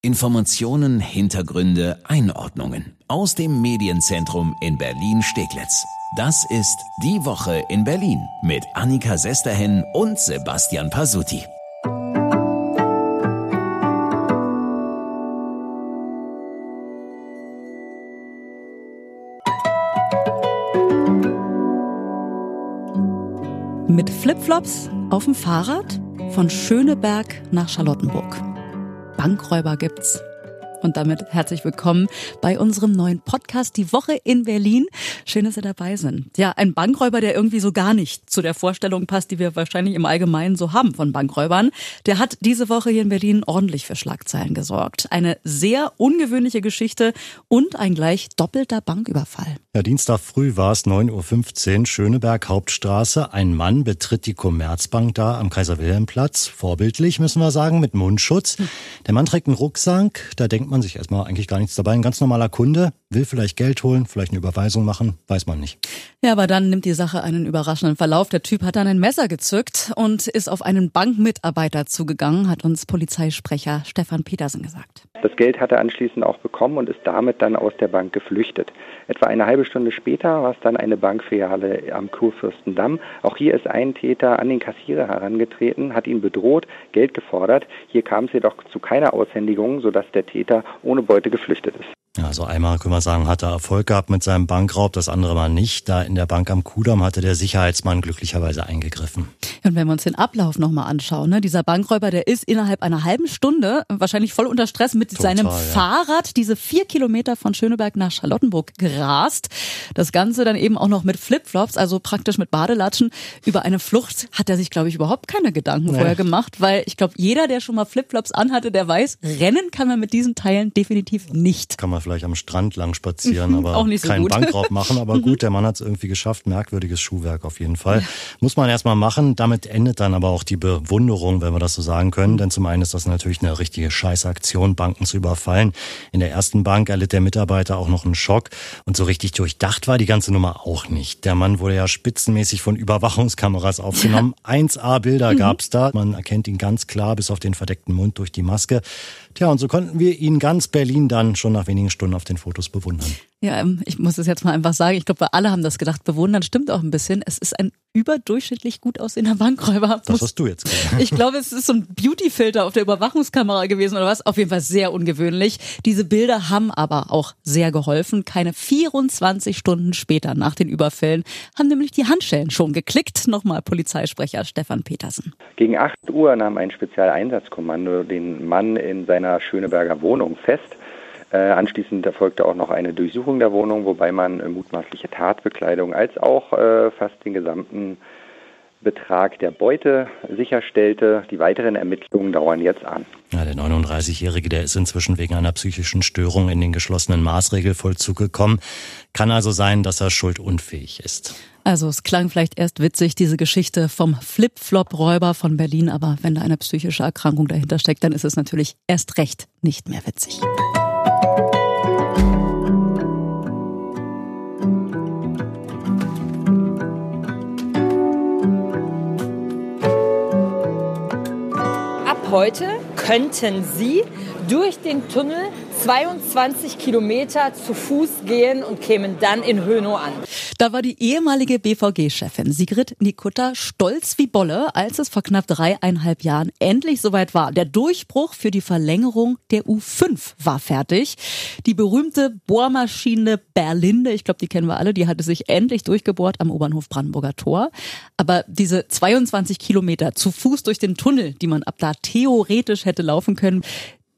Informationen, Hintergründe, Einordnungen aus dem Medienzentrum in Berlin-Steglitz. Das ist Die Woche in Berlin mit Annika Sesterhen und Sebastian Pasuti. Mit Flipflops auf dem Fahrrad von Schöneberg nach Charlottenburg. Bankräuber gibt's. Und damit herzlich willkommen bei unserem neuen Podcast Die Woche in Berlin. Schön, dass Sie dabei sind. Ja, ein Bankräuber, der irgendwie so gar nicht zu der Vorstellung passt, die wir wahrscheinlich im Allgemeinen so haben von Bankräubern. Der hat diese Woche hier in Berlin ordentlich für Schlagzeilen gesorgt. Eine sehr ungewöhnliche Geschichte und ein gleich doppelter Banküberfall. Ja, Dienstag früh war es 9.15 Uhr, Schöneberg Hauptstraße. Ein Mann betritt die Commerzbank da am Kaiser-Wilhelm-Platz. Vorbildlich, müssen wir sagen, mit Mundschutz. Der Mann trägt einen Rucksack. Da denkt man sich erstmal eigentlich gar nichts dabei. Ein ganz normaler Kunde, will vielleicht Geld holen, vielleicht eine Überweisung machen, weiß man nicht. Ja, aber dann nimmt die Sache einen überraschenden Verlauf. Der Typ hat dann ein Messer gezückt und ist auf einen Bankmitarbeiter zugegangen, hat uns Polizeisprecher Stefan Petersen gesagt. Das Geld hat er anschließend auch bekommen und ist damit dann aus der Bank geflüchtet. Etwa eine halbe Stunde später war es dann eine Bankfiliale am Kurfürstendamm. Auch hier ist ein Täter an den Kassierer herangetreten, hat ihn bedroht, Geld gefordert. Hier kam es jedoch zu keiner Aushändigung, sodass der Täter ohne Beute geflüchtet ist. Ja, also einmal können wir sagen, hat er Erfolg gehabt mit seinem Bankraub, das andere Mal nicht. Da in der Bank am Kudamm hatte der Sicherheitsmann glücklicherweise eingegriffen. Und wenn wir uns den Ablauf nochmal anschauen, ne, dieser Bankräuber, der ist innerhalb einer halben Stunde wahrscheinlich voll unter Stress mit Total, seinem ja. Fahrrad diese vier Kilometer von Schöneberg nach Charlottenburg gerast. Das Ganze dann eben auch noch mit Flipflops, also praktisch mit Badelatschen. Über eine Flucht hat er sich, glaube ich, überhaupt keine Gedanken nee. vorher gemacht, weil ich glaube, jeder, der schon mal Flipflops anhatte, der weiß, rennen kann man mit diesen Teilen definitiv nicht. Kann man vielleicht am Strand lang spazieren, aber Auch nicht so keinen gut. Bankraub machen. Aber gut, der Mann hat es irgendwie geschafft. Merkwürdiges Schuhwerk auf jeden Fall. Muss man erstmal machen. Damit endet dann aber auch die Bewunderung, wenn wir das so sagen können. Denn zum einen ist das natürlich eine richtige Scheißaktion, Banken zu überfallen. In der ersten Bank erlitt der Mitarbeiter auch noch einen Schock. Und so richtig durchdacht war die ganze Nummer auch nicht. Der Mann wurde ja spitzenmäßig von Überwachungskameras aufgenommen. 1A-Bilder mhm. gab's da. Man erkennt ihn ganz klar bis auf den verdeckten Mund durch die Maske. Tja, und so konnten wir ihn ganz Berlin dann schon nach wenigen Stunden auf den Fotos bewundern. Ja, ähm, ich muss es jetzt mal einfach sagen. Ich glaube, wir alle haben das gedacht. Bewundern stimmt auch ein bisschen. Es ist ein überdurchschnittlich gut aussehender Bankräuber. Das hast du jetzt gesagt. Ich glaube, es ist so ein Beautyfilter auf der Überwachungskamera gewesen oder was. Auf jeden Fall sehr ungewöhnlich. Diese Bilder haben aber auch sehr geholfen. Keine 24 Stunden später nach den Überfällen haben nämlich die Handschellen schon geklickt. Nochmal Polizeisprecher Stefan Petersen. Gegen 8 Uhr nahm ein Spezialeinsatzkommando den Mann in seiner Schöneberger Wohnung fest. Äh, anschließend erfolgte auch noch eine Durchsuchung der Wohnung, wobei man äh, mutmaßliche Tatbekleidung als auch äh, fast den gesamten Betrag der Beute sicherstellte. Die weiteren Ermittlungen dauern jetzt an. Ja, der 39-Jährige, der ist inzwischen wegen einer psychischen Störung in den geschlossenen Maßregelvollzug gekommen. Kann also sein, dass er schuldunfähig ist. Also es klang vielleicht erst witzig, diese Geschichte vom Flip-Flop-Räuber von Berlin, aber wenn da eine psychische Erkrankung dahinter steckt, dann ist es natürlich erst recht nicht mehr witzig. Heute könnten Sie durch den Tunnel 22 Kilometer zu Fuß gehen und kämen dann in Hönow an. Da war die ehemalige BVG-Chefin Sigrid Nikutta stolz wie Bolle, als es vor knapp dreieinhalb Jahren endlich soweit war. Der Durchbruch für die Verlängerung der U5 war fertig. Die berühmte Bohrmaschine Berlinde, ich glaube, die kennen wir alle, die hatte sich endlich durchgebohrt am Obernhof Brandenburger Tor. Aber diese 22 Kilometer zu Fuß durch den Tunnel, die man ab da theoretisch hätte laufen können,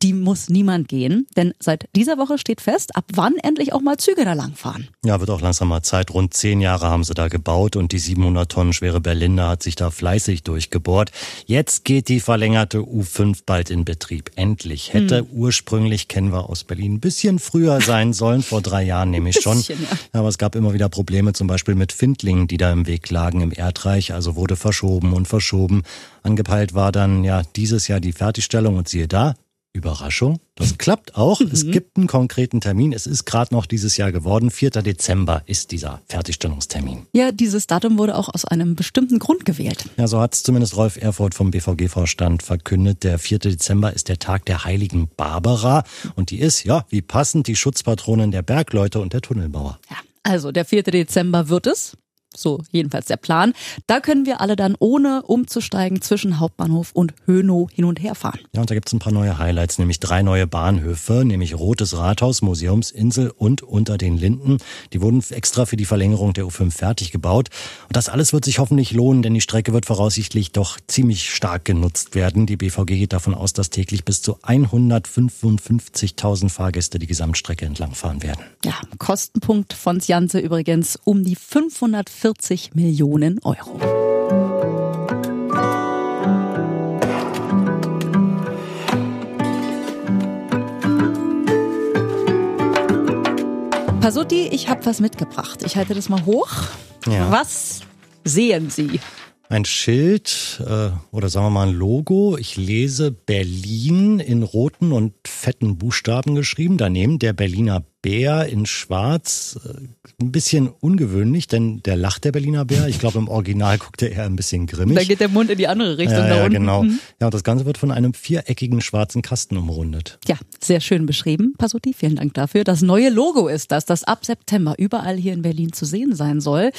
die muss niemand gehen. Denn seit dieser Woche steht fest, ab wann endlich auch mal Züge da langfahren. Ja, wird auch langsam mal Zeit. Rund zehn Jahre haben sie da gebaut und die 700 Tonnen schwere Berliner hat sich da fleißig durchgebohrt. Jetzt geht die verlängerte U5 bald in Betrieb. Endlich. Hätte hm. ursprünglich, kennen wir aus Berlin, ein bisschen früher sein sollen, vor drei Jahren nämlich schon. Bisschen, ja. Aber es gab immer wieder Probleme, zum Beispiel mit Findlingen, die da im Weg lagen im Erdreich. Also wurde verschoben und verschoben. Angepeilt war dann ja dieses Jahr die Fertigstellung und siehe da, Überraschung, das klappt auch. Mhm. Es gibt einen konkreten Termin. Es ist gerade noch dieses Jahr geworden. 4. Dezember ist dieser Fertigstellungstermin. Ja, dieses Datum wurde auch aus einem bestimmten Grund gewählt. Ja, so hat es zumindest Rolf Erfurt vom BVG-Vorstand verkündet. Der 4. Dezember ist der Tag der heiligen Barbara. Und die ist, ja, wie passend, die Schutzpatronin der Bergleute und der Tunnelbauer. Ja, also der 4. Dezember wird es. So jedenfalls der Plan. Da können wir alle dann ohne umzusteigen zwischen Hauptbahnhof und Hönow hin und her fahren. Ja, und da gibt's ein paar neue Highlights, nämlich drei neue Bahnhöfe, nämlich Rotes Rathaus, Museumsinsel und Unter den Linden. Die wurden extra für die Verlängerung der U5 fertig gebaut. Und das alles wird sich hoffentlich lohnen, denn die Strecke wird voraussichtlich doch ziemlich stark genutzt werden. Die BVG geht davon aus, dass täglich bis zu 155.000 Fahrgäste die Gesamtstrecke entlangfahren werden. Ja, Kostenpunkt von Janse übrigens um die 500 40 Millionen Euro. Pasutti, ich habe was mitgebracht. Ich halte das mal hoch. Ja. Was sehen Sie? Ein Schild äh, oder sagen wir mal ein Logo. Ich lese Berlin in roten und fetten Buchstaben geschrieben. Daneben der Berliner Bär in Schwarz. Äh, ein bisschen ungewöhnlich, denn der lacht der Berliner Bär. Ich glaube, im Original guckt er eher ein bisschen grimmig. Da geht der Mund in die andere Richtung. Ja, ja genau. Mhm. Ja, und das Ganze wird von einem viereckigen schwarzen Kasten umrundet. Ja, sehr schön beschrieben, Pasuti. Vielen Dank dafür. Das neue Logo ist das, das ab September überall hier in Berlin zu sehen sein soll.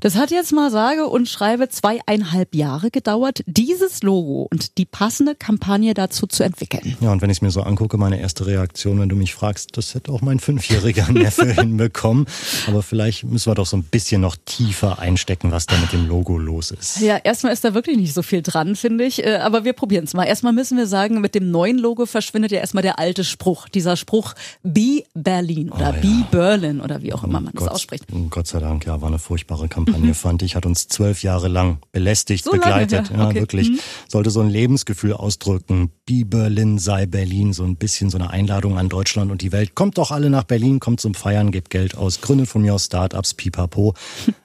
Das hat jetzt mal sage und schreibe zweieinhalb Jahre gedauert, dieses Logo und die passende Kampagne dazu zu entwickeln. Ja, und wenn ich es mir so angucke, meine erste Reaktion, wenn du mich fragst, das hätte auch mein fünfjähriger Neffe hinbekommen. Aber vielleicht müssen wir doch so ein bisschen noch tiefer einstecken, was da mit dem Logo los ist. Ja, erstmal ist da wirklich nicht so viel dran, finde ich. Äh, aber wir probieren es mal. Erstmal müssen wir sagen, mit dem neuen Logo verschwindet ja erstmal der alte Spruch. Dieser Spruch Be Berlin oder oh, ja. Be Berlin oder wie auch immer man Gott, das ausspricht. Gott sei Dank, ja, war eine furchtbare Kampagne, mhm. fand ich. Hat uns zwölf Jahre lang belästigt, so begleitet. Lange, ja, okay. wirklich. Mhm. Sollte so ein Lebensgefühl ausdrücken. Be Berlin, sei Berlin. So ein bisschen so eine Einladung an Deutschland und die Welt. Kommt doch alle nach Berlin, kommt zum Feiern, gebt Geld aus, gründet von mir aus Startups, pipapo.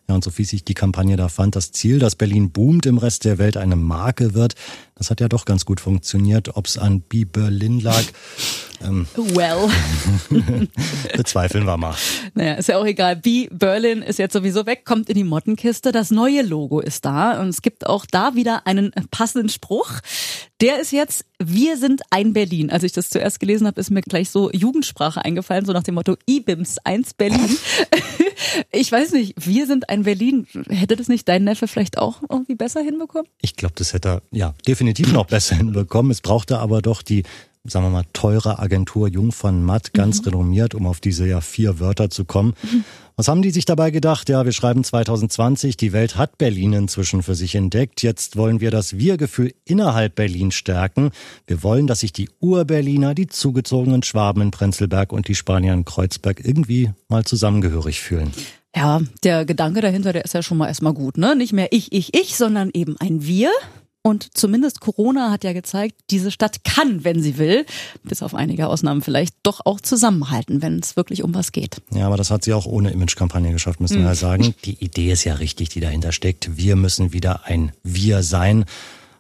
Ja, und so wie sich die Kampagne da fand, das Ziel, dass Berlin boomt, im Rest der Welt eine Marke wird, das hat ja doch ganz gut funktioniert. Ob es an Be Berlin lag, ähm, well. bezweifeln wir mal. Naja, ist ja auch egal. Be Berlin ist jetzt sowieso weg, kommt in die Mottenkiste. Das neue Logo ist da und es gibt auch da wieder einen passenden Spruch. Der ist jetzt, wir sind ein Berlin. Als ich das zuerst gelesen habe, ist mir gleich so Jugendsprache eingefallen, so nach dem Motto IBIMS 1 Berlin. ich weiß nicht, wir sind ein Berlin. Hätte das nicht dein Neffe vielleicht auch irgendwie besser hinbekommen? Ich glaube, das hätte er ja definitiv noch besser hinbekommen. Es brauchte aber doch die sagen wir mal, teure Agentur Jung von Matt, ganz mhm. renommiert, um auf diese ja vier Wörter zu kommen. Mhm. Was haben die sich dabei gedacht? Ja, wir schreiben 2020, die Welt hat Berlin inzwischen für sich entdeckt. Jetzt wollen wir das Wir-Gefühl innerhalb Berlin stärken. Wir wollen, dass sich die Ur-Berliner, die zugezogenen Schwaben in Prenzlberg und die Spanier in Kreuzberg irgendwie mal zusammengehörig fühlen. Ja, der Gedanke dahinter, der ist ja schon mal erstmal gut, ne? Nicht mehr ich, ich, ich, sondern eben ein Wir. Und zumindest Corona hat ja gezeigt, diese Stadt kann, wenn sie will, bis auf einige Ausnahmen vielleicht, doch auch zusammenhalten, wenn es wirklich um was geht. Ja, aber das hat sie auch ohne Imagekampagne geschafft, müssen wir mhm. ja sagen. Die Idee ist ja richtig, die dahinter steckt. Wir müssen wieder ein Wir sein.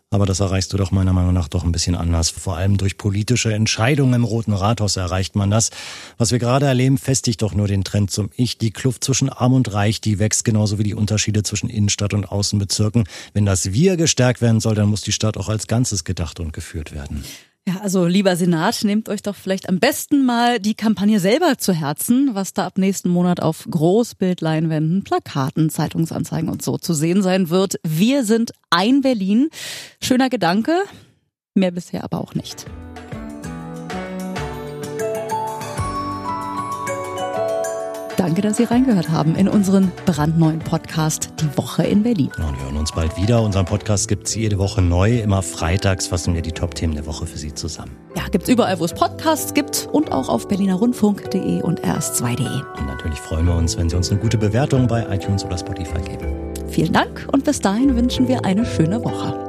Aber das erreichst du doch meiner Meinung nach doch ein bisschen anders. Vor allem durch politische Entscheidungen im Roten Rathaus erreicht man das. Was wir gerade erleben, festigt doch nur den Trend zum Ich. Die Kluft zwischen Arm und Reich, die wächst genauso wie die Unterschiede zwischen Innenstadt und Außenbezirken. Wenn das Wir gestärkt werden soll, dann muss die Stadt auch als Ganzes gedacht und geführt werden. Ja, also lieber Senat, nehmt euch doch vielleicht am besten mal die Kampagne selber zu Herzen, was da ab nächsten Monat auf Großbildleinwänden, Plakaten, Zeitungsanzeigen und so zu sehen sein wird. Wir sind ein Berlin. Schöner Gedanke, mehr bisher aber auch nicht. Danke, dass Sie reingehört haben in unseren brandneuen Podcast Die Woche in Berlin. Und wir hören uns bald wieder. Unseren Podcast gibt es jede Woche neu. Immer freitags fassen wir die Top-Themen der Woche für Sie zusammen. Ja, gibt es überall, wo es Podcasts gibt und auch auf berlinerrundfunk.de und rs2.de. Und natürlich freuen wir uns, wenn Sie uns eine gute Bewertung bei iTunes oder Spotify geben. Vielen Dank und bis dahin wünschen wir eine schöne Woche.